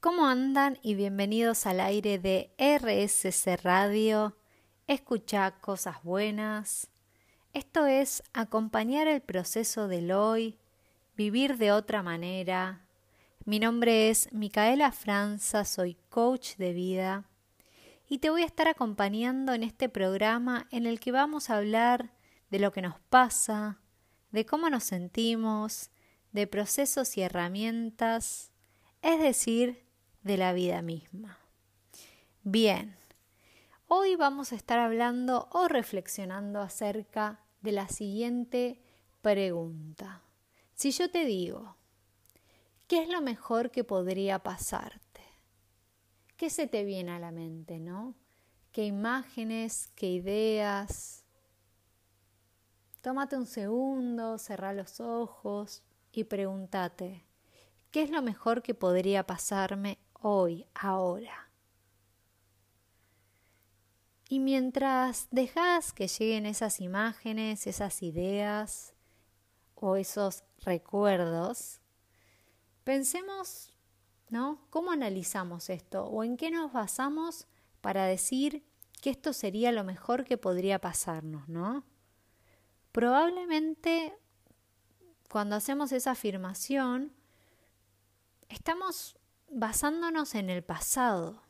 ¿Cómo andan? Y bienvenidos al aire de RSC Radio. Escucha cosas buenas. Esto es acompañar el proceso del hoy, vivir de otra manera. Mi nombre es Micaela Franza, soy coach de vida y te voy a estar acompañando en este programa en el que vamos a hablar de lo que nos pasa, de cómo nos sentimos, de procesos y herramientas, es decir, de la vida misma. Bien, hoy vamos a estar hablando o reflexionando acerca de la siguiente pregunta. Si yo te digo, ¿qué es lo mejor que podría pasarte? ¿Qué se te viene a la mente, no? ¿Qué imágenes, qué ideas? Tómate un segundo, cerrá los ojos y pregúntate, ¿qué es lo mejor que podría pasarme hoy, ahora. Y mientras dejas que lleguen esas imágenes, esas ideas o esos recuerdos, pensemos, ¿no? ¿Cómo analizamos esto? ¿O en qué nos basamos para decir que esto sería lo mejor que podría pasarnos, ¿no? Probablemente cuando hacemos esa afirmación, estamos basándonos en el pasado,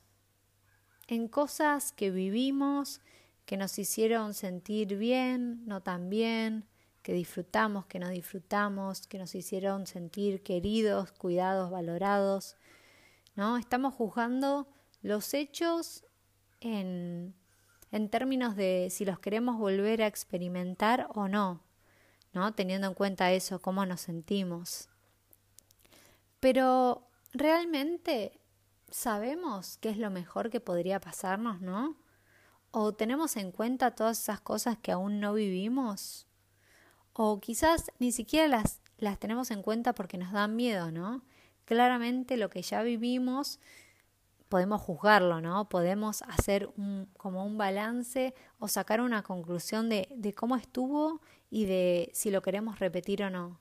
en cosas que vivimos, que nos hicieron sentir bien, no tan bien, que disfrutamos, que no disfrutamos, que nos hicieron sentir queridos, cuidados, valorados. ¿no? Estamos juzgando los hechos en, en términos de si los queremos volver a experimentar o no, ¿no? Teniendo en cuenta eso, cómo nos sentimos. Pero ¿realmente sabemos qué es lo mejor que podría pasarnos, no? ¿O tenemos en cuenta todas esas cosas que aún no vivimos? O quizás ni siquiera las, las tenemos en cuenta porque nos dan miedo, ¿no? Claramente lo que ya vivimos podemos juzgarlo, ¿no? Podemos hacer un, como un balance o sacar una conclusión de, de cómo estuvo y de si lo queremos repetir o no.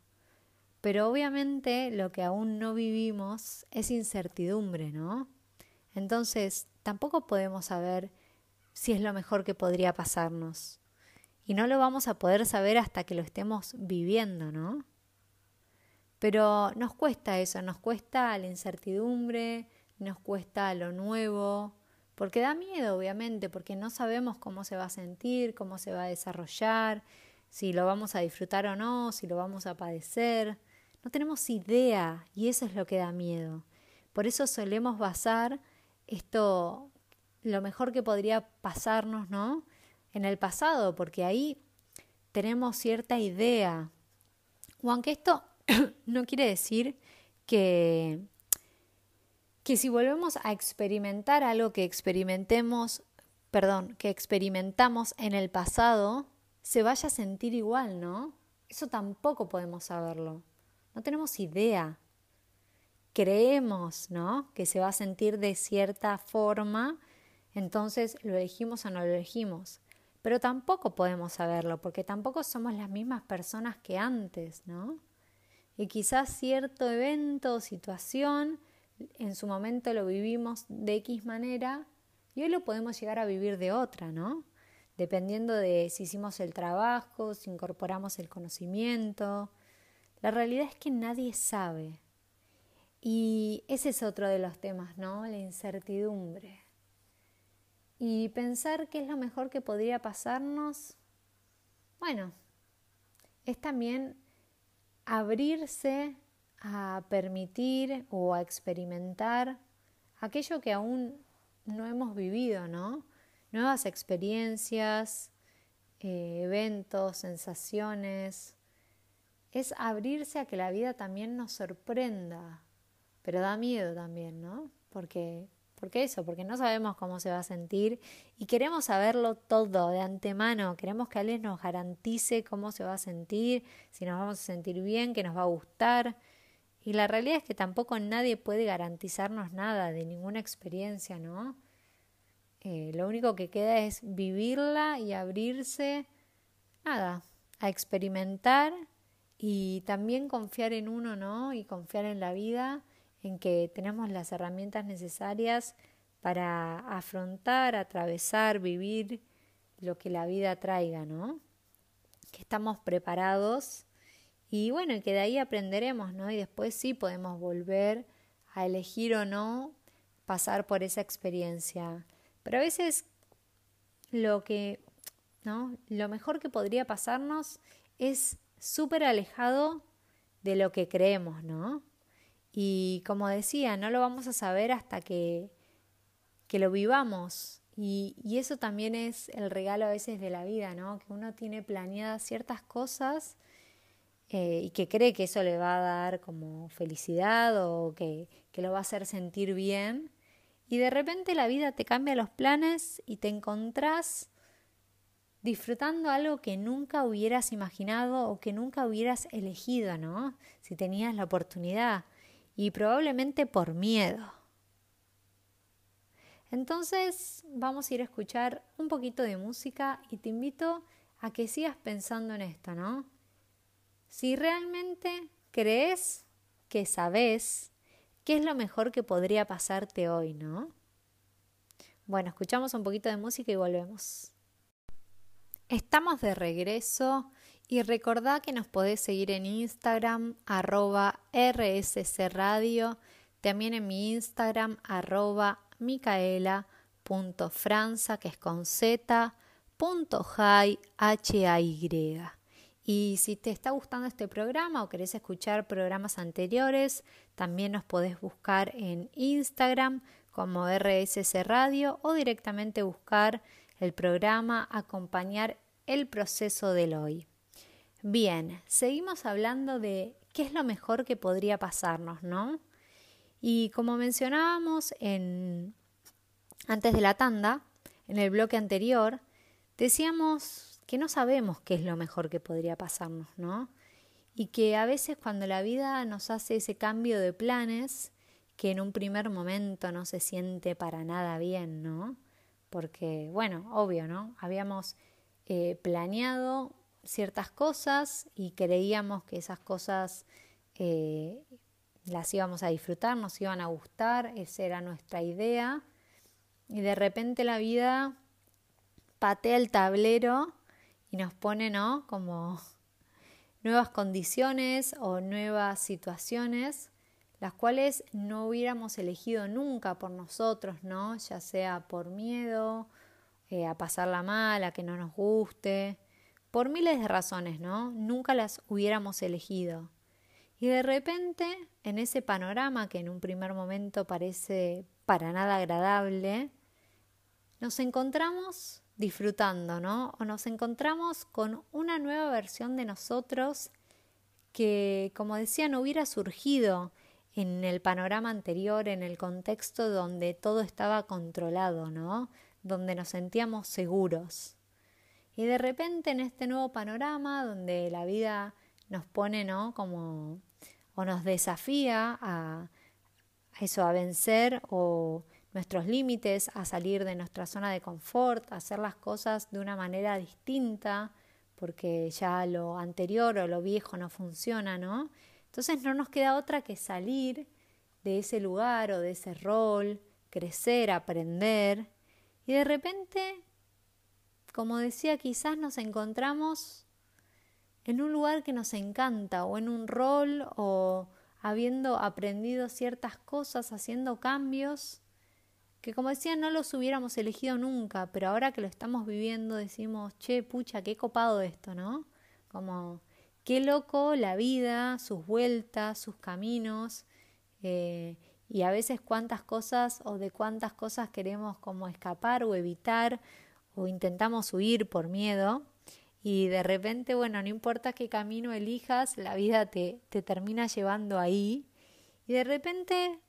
Pero obviamente lo que aún no vivimos es incertidumbre, ¿no? Entonces tampoco podemos saber si es lo mejor que podría pasarnos. Y no lo vamos a poder saber hasta que lo estemos viviendo, ¿no? Pero nos cuesta eso, nos cuesta la incertidumbre, nos cuesta lo nuevo, porque da miedo, obviamente, porque no sabemos cómo se va a sentir, cómo se va a desarrollar, si lo vamos a disfrutar o no, si lo vamos a padecer. No tenemos idea y eso es lo que da miedo. Por eso solemos basar esto, lo mejor que podría pasarnos, ¿no? En el pasado, porque ahí tenemos cierta idea. O aunque esto no quiere decir que, que si volvemos a experimentar algo que experimentemos, perdón, que experimentamos en el pasado, se vaya a sentir igual, ¿no? Eso tampoco podemos saberlo. No tenemos idea. Creemos, ¿no? Que se va a sentir de cierta forma, entonces lo elegimos o no lo elegimos. Pero tampoco podemos saberlo, porque tampoco somos las mismas personas que antes, ¿no? Y quizás cierto evento o situación en su momento lo vivimos de X manera y hoy lo podemos llegar a vivir de otra, ¿no? Dependiendo de si hicimos el trabajo, si incorporamos el conocimiento, la realidad es que nadie sabe. Y ese es otro de los temas, ¿no? La incertidumbre. Y pensar qué es lo mejor que podría pasarnos, bueno, es también abrirse a permitir o a experimentar aquello que aún no hemos vivido, ¿no? Nuevas experiencias, eh, eventos, sensaciones, es abrirse a que la vida también nos sorprenda, pero da miedo también, ¿no? Porque, porque eso, porque no sabemos cómo se va a sentir y queremos saberlo todo de antemano, queremos que alguien nos garantice cómo se va a sentir, si nos vamos a sentir bien, que nos va a gustar. Y la realidad es que tampoco nadie puede garantizarnos nada de ninguna experiencia, ¿no? Eh, lo único que queda es vivirla y abrirse, nada, a experimentar y también confiar en uno, ¿no? Y confiar en la vida, en que tenemos las herramientas necesarias para afrontar, atravesar, vivir lo que la vida traiga, ¿no? Que estamos preparados y bueno, que de ahí aprenderemos, ¿no? Y después sí podemos volver a elegir o no pasar por esa experiencia. Pero a veces lo que, ¿no? Lo mejor que podría pasarnos es súper alejado de lo que creemos, ¿no? Y como decía, no lo vamos a saber hasta que, que lo vivamos. Y, y, eso también es el regalo a veces de la vida, ¿no? Que uno tiene planeadas ciertas cosas eh, y que cree que eso le va a dar como felicidad o que, que lo va a hacer sentir bien. Y de repente la vida te cambia los planes y te encontrás disfrutando algo que nunca hubieras imaginado o que nunca hubieras elegido, ¿no? Si tenías la oportunidad y probablemente por miedo. Entonces vamos a ir a escuchar un poquito de música y te invito a que sigas pensando en esto, ¿no? Si realmente crees que sabes qué es lo mejor que podría pasarte hoy, ¿no? Bueno, escuchamos un poquito de música y volvemos. Estamos de regreso y recordá que nos podés seguir en Instagram arroba rscradio, también en mi Instagram arroba micaela.franza que es con z, punto h a y. Y si te está gustando este programa o querés escuchar programas anteriores, también nos podés buscar en Instagram como RSC Radio o directamente buscar el programa Acompañar el proceso del hoy. Bien, seguimos hablando de qué es lo mejor que podría pasarnos, ¿no? Y como mencionábamos en, antes de la tanda, en el bloque anterior, decíamos que no sabemos qué es lo mejor que podría pasarnos, ¿no? Y que a veces cuando la vida nos hace ese cambio de planes, que en un primer momento no se siente para nada bien, ¿no? Porque, bueno, obvio, ¿no? Habíamos eh, planeado ciertas cosas y creíamos que esas cosas eh, las íbamos a disfrutar, nos iban a gustar, esa era nuestra idea. Y de repente la vida patea el tablero y nos pone, ¿no? Como nuevas condiciones o nuevas situaciones las cuales no hubiéramos elegido nunca por nosotros, ¿no? Ya sea por miedo, eh, a pasarla mal, a que no nos guste, por miles de razones, ¿no? Nunca las hubiéramos elegido. Y de repente, en ese panorama que en un primer momento parece para nada agradable, nos encontramos disfrutando, ¿no? O nos encontramos con una nueva versión de nosotros que, como decía, no hubiera surgido en el panorama anterior, en el contexto donde todo estaba controlado, ¿no? Donde nos sentíamos seguros. Y de repente en este nuevo panorama donde la vida nos pone, ¿no? Como o nos desafía a, eso, a vencer o nuestros límites, a salir de nuestra zona de confort, a hacer las cosas de una manera distinta, porque ya lo anterior o lo viejo no funciona, ¿no? Entonces no nos queda otra que salir de ese lugar o de ese rol, crecer, aprender y de repente, como decía, quizás nos encontramos en un lugar que nos encanta o en un rol o habiendo aprendido ciertas cosas, haciendo cambios que como decía no los hubiéramos elegido nunca, pero ahora que lo estamos viviendo decimos, che, pucha, qué copado esto, ¿no? Como Qué loco la vida, sus vueltas, sus caminos eh, y a veces cuántas cosas o de cuántas cosas queremos como escapar o evitar o intentamos huir por miedo y de repente, bueno, no importa qué camino elijas, la vida te, te termina llevando ahí y de repente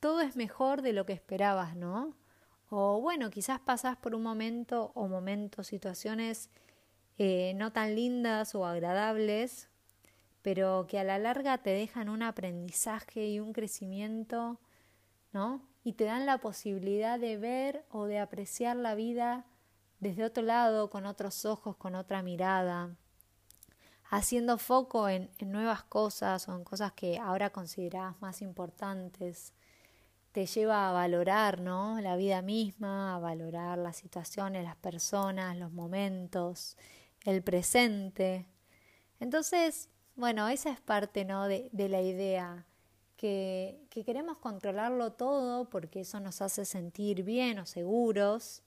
todo es mejor de lo que esperabas, ¿no? O bueno, quizás pasás por un momento o momentos, situaciones eh, no tan lindas o agradables, pero que a la larga te dejan un aprendizaje y un crecimiento, ¿no? Y te dan la posibilidad de ver o de apreciar la vida desde otro lado, con otros ojos, con otra mirada. haciendo foco en, nuevas cosas o en cosas que ahora considerás más importantes, te lleva a valorar, ¿no? La vida misma, a valorar las situaciones, las personas, los momentos, el presente. Entonces, bueno, esa es parte, ¿no? De, de la idea, que, que queremos controlarlo todo porque eso nos hace sentir bien o seguros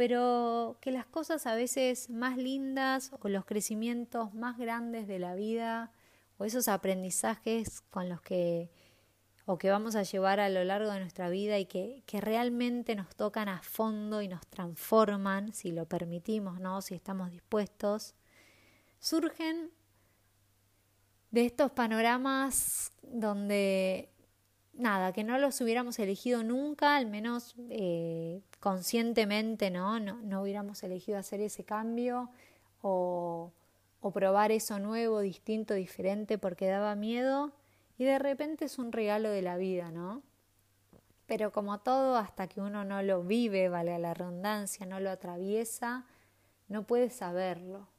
pero que las cosas a veces más lindas o los crecimientos más grandes de la vida o esos aprendizajes con los que o que vamos a llevar a lo largo de nuestra vida y que, que realmente nos tocan a fondo y nos transforman, si lo permitimos, ¿no? si estamos dispuestos, surgen de estos panoramas donde nada, que no los hubiéramos elegido nunca, al menos eh, conscientemente, ¿no? ¿no? ¿no? hubiéramos elegido hacer ese cambio o, o probar eso nuevo, distinto, diferente porque daba miedo y de repente es un regalo de la vida, ¿no? Pero como todo, hasta que uno no lo vive, vale la redundancia, no lo atraviesa, no puede saberlo.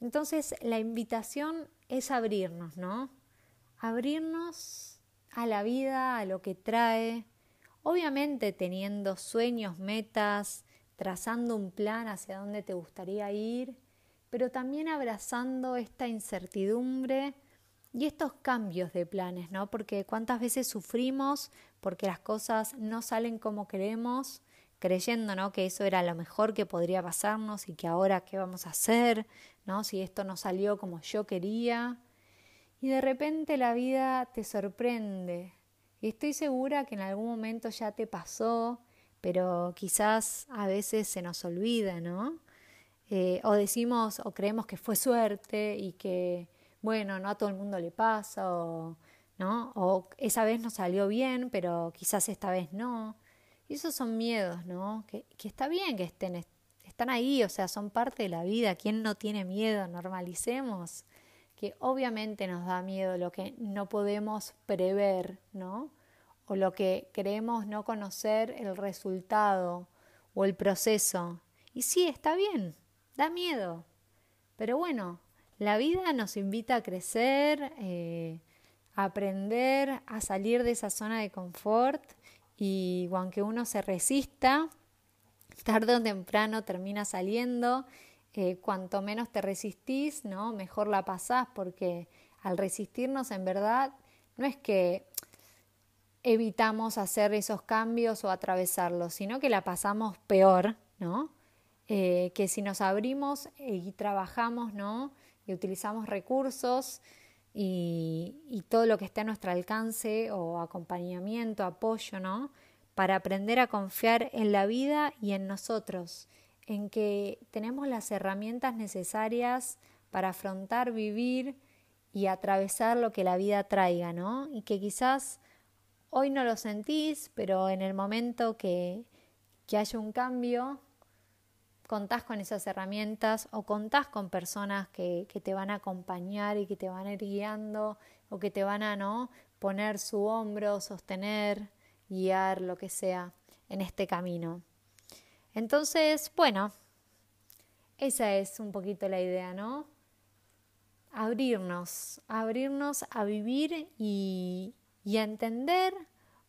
Entonces la invitación es abrirnos, ¿no? Abrirnos a la vida, a lo que trae, obviamente teniendo sueños, metas, trazando un plan hacia dónde te gustaría ir, pero también abrazando esta incertidumbre y estos cambios de planes, ¿no? Porque cuántas veces sufrimos porque las cosas no salen como queremos, creyendo, ¿no? Que eso era lo mejor que podría pasarnos y que ahora qué vamos a hacer, ¿no? Si esto no salió como yo quería y de repente la vida te sorprende. Y estoy segura que en algún momento ya te pasó, pero quizás a veces se nos olvida, ¿no? Eh, o decimos o creemos que fue suerte y que, bueno, no a todo el mundo le pasa, o, ¿no? O esa vez no salió bien, pero quizás esta vez no. Y esos son miedos, ¿no? Que, que está bien que estén, están ahí, o sea, son parte de la vida. ¿Quién no tiene miedo? Normalicemos que obviamente nos da miedo, lo que no podemos prever, ¿no? O lo que creemos no conocer el resultado o el proceso. Y sí, está bien, da miedo. Pero bueno, la vida nos invita a crecer, eh, a aprender, a salir de esa zona de confort y aunque uno se resista, tarde o temprano termina saliendo eh, cuanto menos te resistís, ¿no? Mejor la pasás, porque al resistirnos en verdad no es que evitamos hacer esos cambios o atravesarlos, sino que la pasamos peor, ¿no? Eh, que si nos abrimos y trabajamos, ¿no? Y utilizamos recursos y, todo lo que esté a nuestro alcance o acompañamiento, apoyo, ¿no? Para aprender a confiar en la vida y en nosotros en que tenemos las herramientas necesarias para afrontar, vivir y atravesar lo que la vida traiga, ¿no? Y que quizás hoy no lo sentís, pero en el momento que, que haya un cambio, contás con esas herramientas o contás con personas que, que, te van a acompañar y que te van a ir guiando o que te van a ¿no? poner su hombro, sostener, guiar, lo que sea en este camino. Entonces, bueno, esa es un poquito la idea, ¿no? Abrirnos, abrirnos a vivir y, y a entender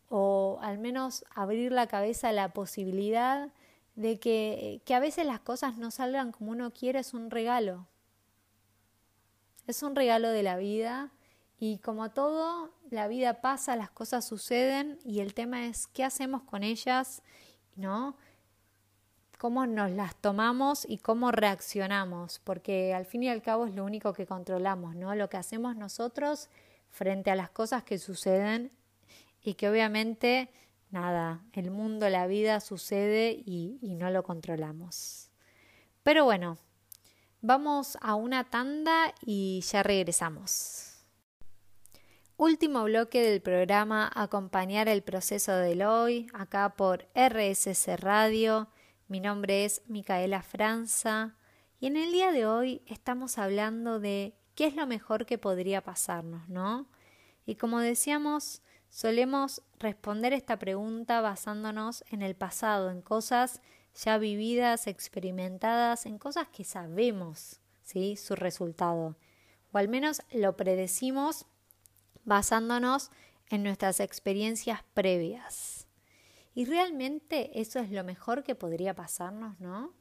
o al menos abrir la cabeza a la posibilidad de que, que a veces las cosas no salgan como uno quiere, es un regalo. Es un regalo de la vida y como todo, la vida pasa, las cosas suceden y el tema es qué hacemos con ellas, ¿no? cómo nos las tomamos y cómo reaccionamos, porque al fin y al cabo es lo único que controlamos, ¿no? Lo que hacemos nosotros frente a las cosas que suceden y que obviamente, nada, el mundo, la vida sucede y, no lo controlamos. Pero bueno, vamos a una tanda y ya regresamos. Último bloque del programa Acompañar el proceso del hoy, acá por RSC Radio mi nombre es Micaela Franza y en el día de hoy estamos hablando de qué es lo mejor que podría pasarnos, ¿no? Y como decíamos, solemos responder esta pregunta basándonos en el pasado, en cosas ya vividas, experimentadas, en cosas que sabemos ¿sí? su resultado. O al menos lo predecimos basándonos en nuestras experiencias previas. Y realmente eso es lo mejor que podría pasarnos, ¿no?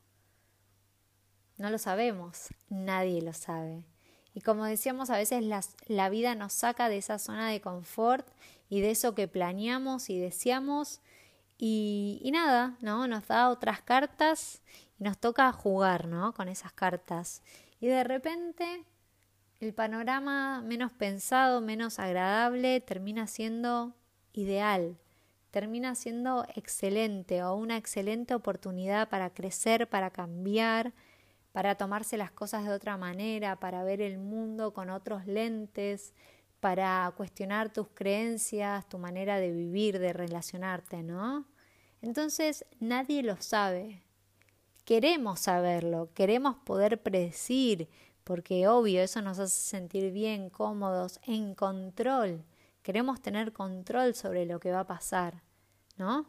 No lo sabemos, nadie lo sabe. Y como decíamos, a veces la vida nos saca de esa zona de confort y de eso que planeamos y deseamos. Y, y, nada, ¿no? Nos da otras cartas y nos toca jugar, ¿no? Con esas cartas. Y de repente el panorama menos pensado, menos agradable, termina siendo ideal, termina siendo excelente o una excelente oportunidad para crecer, para cambiar, para tomarse las cosas de otra manera, para ver el mundo con otros lentes, para cuestionar tus creencias, tu manera de vivir, de relacionarte, ¿no? Entonces nadie lo sabe. Queremos saberlo, queremos poder predecir, porque obvio, eso nos hace sentir bien, cómodos, en control. Queremos tener control sobre lo que va a pasar, ¿no?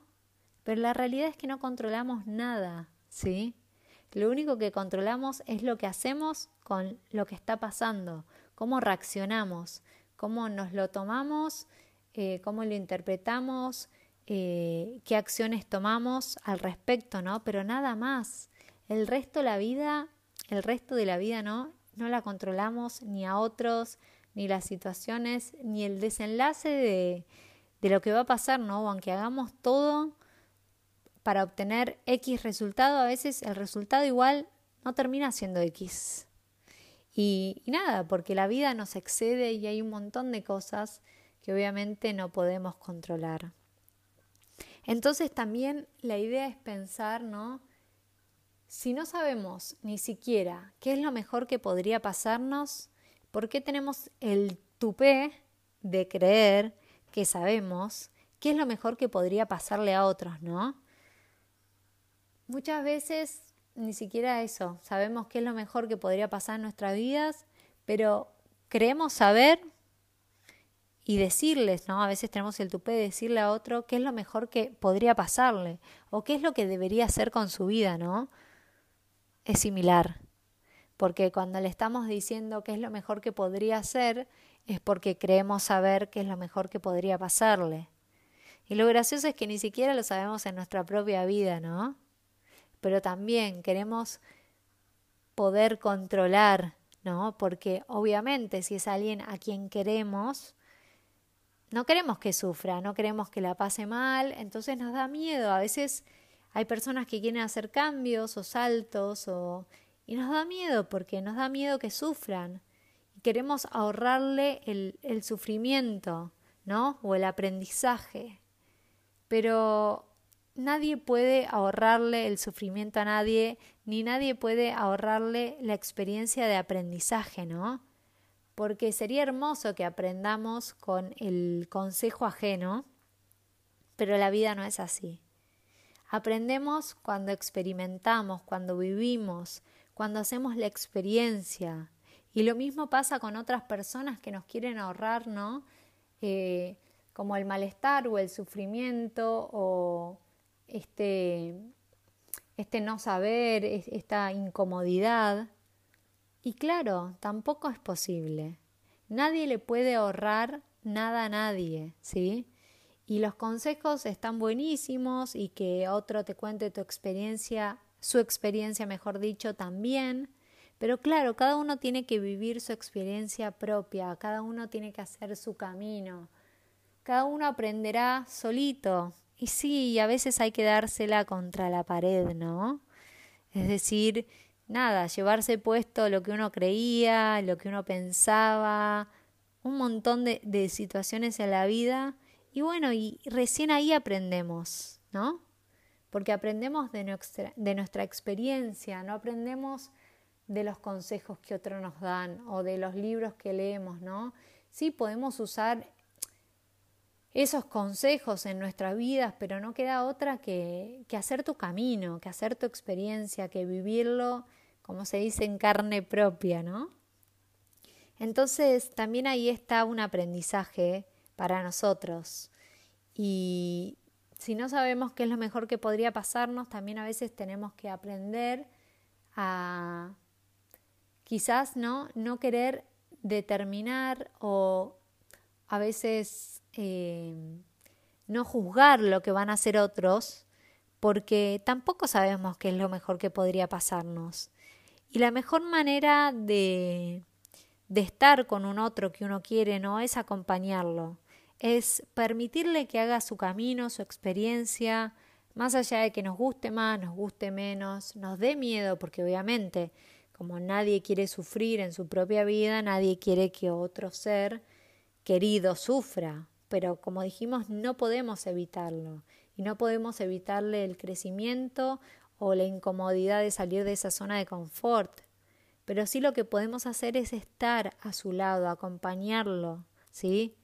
Pero la realidad es que no controlamos nada, ¿sí? Lo único que controlamos es lo que hacemos con lo que está pasando, cómo reaccionamos, cómo nos lo tomamos, eh, cómo lo interpretamos, eh, qué acciones tomamos al respecto, ¿no? Pero nada más. El resto de la vida, el resto de la vida, ¿no? no la controlamos ni a otros, ni las situaciones, ni el desenlace de, de lo que va a pasar, ¿no? Aunque hagamos todo para obtener X resultado, a veces el resultado igual no termina siendo X. Y, nada, porque la vida nos excede y hay un montón de cosas que obviamente no podemos controlar. Entonces también la idea es pensar, ¿no? Si no sabemos ni siquiera qué es lo mejor que podría pasarnos, ¿por qué tenemos el tupé de creer que sabemos qué es lo mejor que podría pasarle a otros, no? Muchas veces ni siquiera eso, sabemos qué es lo mejor que podría pasar en nuestras vidas, pero creemos saber y decirles, ¿no? A veces tenemos el tupé de decirle a otro qué es lo mejor que podría pasarle o qué es lo que debería hacer con su vida, ¿no? es similar, porque cuando le estamos diciendo qué es lo mejor que podría hacer, es porque creemos saber qué es lo mejor que podría pasarle. Y lo gracioso es que ni siquiera lo sabemos en nuestra propia vida, ¿no? Pero también queremos poder controlar, ¿no? Porque obviamente si es alguien a quien queremos, no queremos que sufra, no queremos que la pase mal, entonces nos da miedo. A veces hay personas que quieren hacer cambios o saltos o... y nos da miedo porque nos da miedo que sufran. Y queremos ahorrarle el, el sufrimiento, ¿no? O el aprendizaje. Pero nadie puede ahorrarle el sufrimiento a nadie, ni nadie puede ahorrarle la experiencia de aprendizaje, ¿no? Porque sería hermoso que aprendamos con el consejo ajeno, pero la vida no es así. Aprendemos cuando experimentamos, cuando vivimos, cuando hacemos la experiencia. Y lo mismo pasa con otras personas que nos quieren ahorrar, ¿no? Eh, como el malestar o el sufrimiento o este, este no saber, esta incomodidad. Y claro, tampoco es posible. Nadie le puede ahorrar nada a nadie, ¿sí? y los consejos están buenísimos y que otro te cuente tu experiencia, su experiencia mejor dicho también. Pero claro, cada uno tiene que vivir su experiencia propia, cada uno tiene que hacer su camino, cada uno aprenderá solito. Y sí, a veces hay que dársela contra la pared, ¿no? Es decir, nada, llevarse puesto lo que uno creía, lo que uno pensaba, un montón de, de situaciones en la vida y bueno, y recién ahí aprendemos, ¿no? Porque aprendemos de nuestra, de nuestra experiencia, no aprendemos de los consejos que otros nos dan o de los libros que leemos, ¿no? Sí podemos usar esos consejos en nuestras vidas, pero no queda otra que, que hacer tu camino, que hacer tu experiencia, que vivirlo, como se dice, en carne propia, ¿no? Entonces, también ahí está un aprendizaje para nosotros. Y si no sabemos qué es lo mejor que podría pasarnos, también a veces tenemos que aprender a quizás no, no querer determinar o a veces eh, no juzgar lo que van a hacer otros, porque tampoco sabemos qué es lo mejor que podría pasarnos. Y la mejor manera de, de estar con un otro que uno quiere no es acompañarlo, es permitirle que haga su camino, su experiencia, más allá de que nos guste más, nos guste menos, nos dé miedo, porque obviamente, como nadie quiere sufrir en su propia vida, nadie quiere que otro ser querido sufra, pero como dijimos, no podemos evitarlo y no podemos evitarle el crecimiento o la incomodidad de salir de esa zona de confort. Pero sí lo que podemos hacer es estar a su lado, acompañarlo, ¿sí?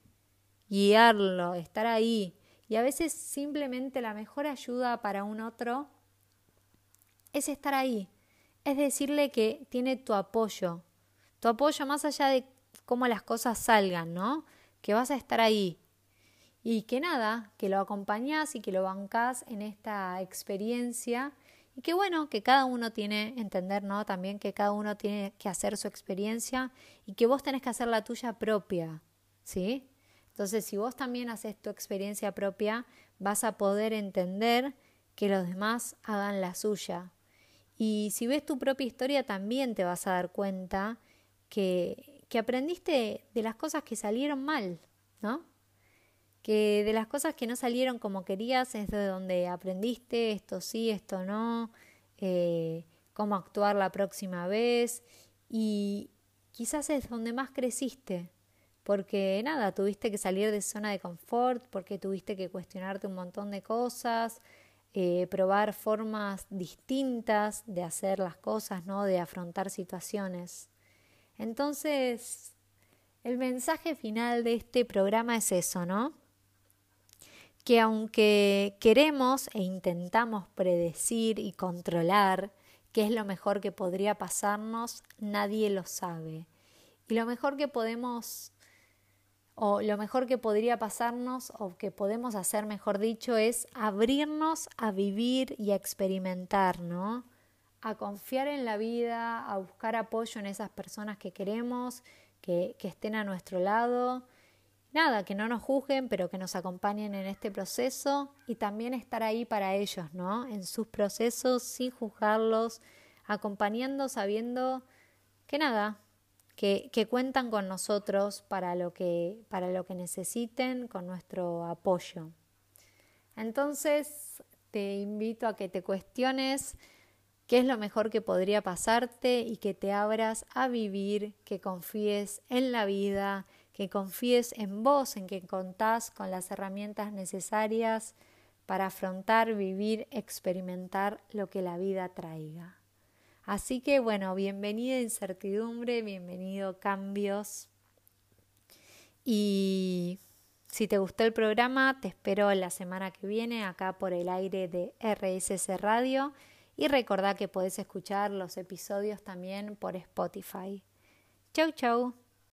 Guiarlo, estar ahí. Y a veces simplemente la mejor ayuda para un otro es estar ahí. Es decirle que tiene tu apoyo. Tu apoyo más allá de cómo las cosas salgan, ¿no? Que vas a estar ahí, y que nada, que lo acompañás y que lo bancás en esta experiencia y que bueno, que cada uno tiene, entender, ¿no? También que cada uno tiene que hacer su experiencia y que vos tenés que hacer la tuya propia, ¿sí? Entonces, si vos también haces tu experiencia propia, vas a poder entender que los demás hagan la suya. Y si ves tu propia historia, también te vas a dar cuenta que, que aprendiste de las cosas que salieron mal, ¿no? Que de las cosas que no salieron como querías es de donde aprendiste esto sí, esto no, eh, cómo actuar la próxima vez y quizás es donde más creciste, porque nada, tuviste que salir de zona de confort, porque tuviste que cuestionarte un montón de cosas, eh, probar formas distintas de hacer las cosas, ¿no? De afrontar situaciones. Entonces, el mensaje final de este programa es eso, ¿no? Que aunque queremos e intentamos predecir y controlar qué es lo mejor que podría pasarnos, nadie lo sabe. Y lo mejor que podemos o lo mejor que podría pasarnos o que podemos hacer, mejor dicho, es abrirnos a vivir y a experimentar, ¿no? A confiar en la vida, a buscar apoyo en esas personas que queremos, que, que estén a nuestro lado nada, que no nos juzguen, pero que nos acompañen en este proceso y también estar ahí para ellos, ¿no? En sus procesos sin juzgarlos, acompañando, sabiendo que nada, que, cuentan con nosotros para lo que, para lo que necesiten, con nuestro apoyo. Entonces, te invito a que te cuestiones qué es lo mejor que podría pasarte y que te abras a vivir, que confíes en la vida, que confíes en vos, en que contás con las herramientas necesarias para afrontar, vivir, experimentar lo que la vida traiga. Así que bueno, bienvenida incertidumbre, bienvenido cambios. Y si te gustó el programa, te espero la semana que viene acá por el aire de RSS Radio y recordá que podés escuchar los episodios también por Spotify. Chau, chau.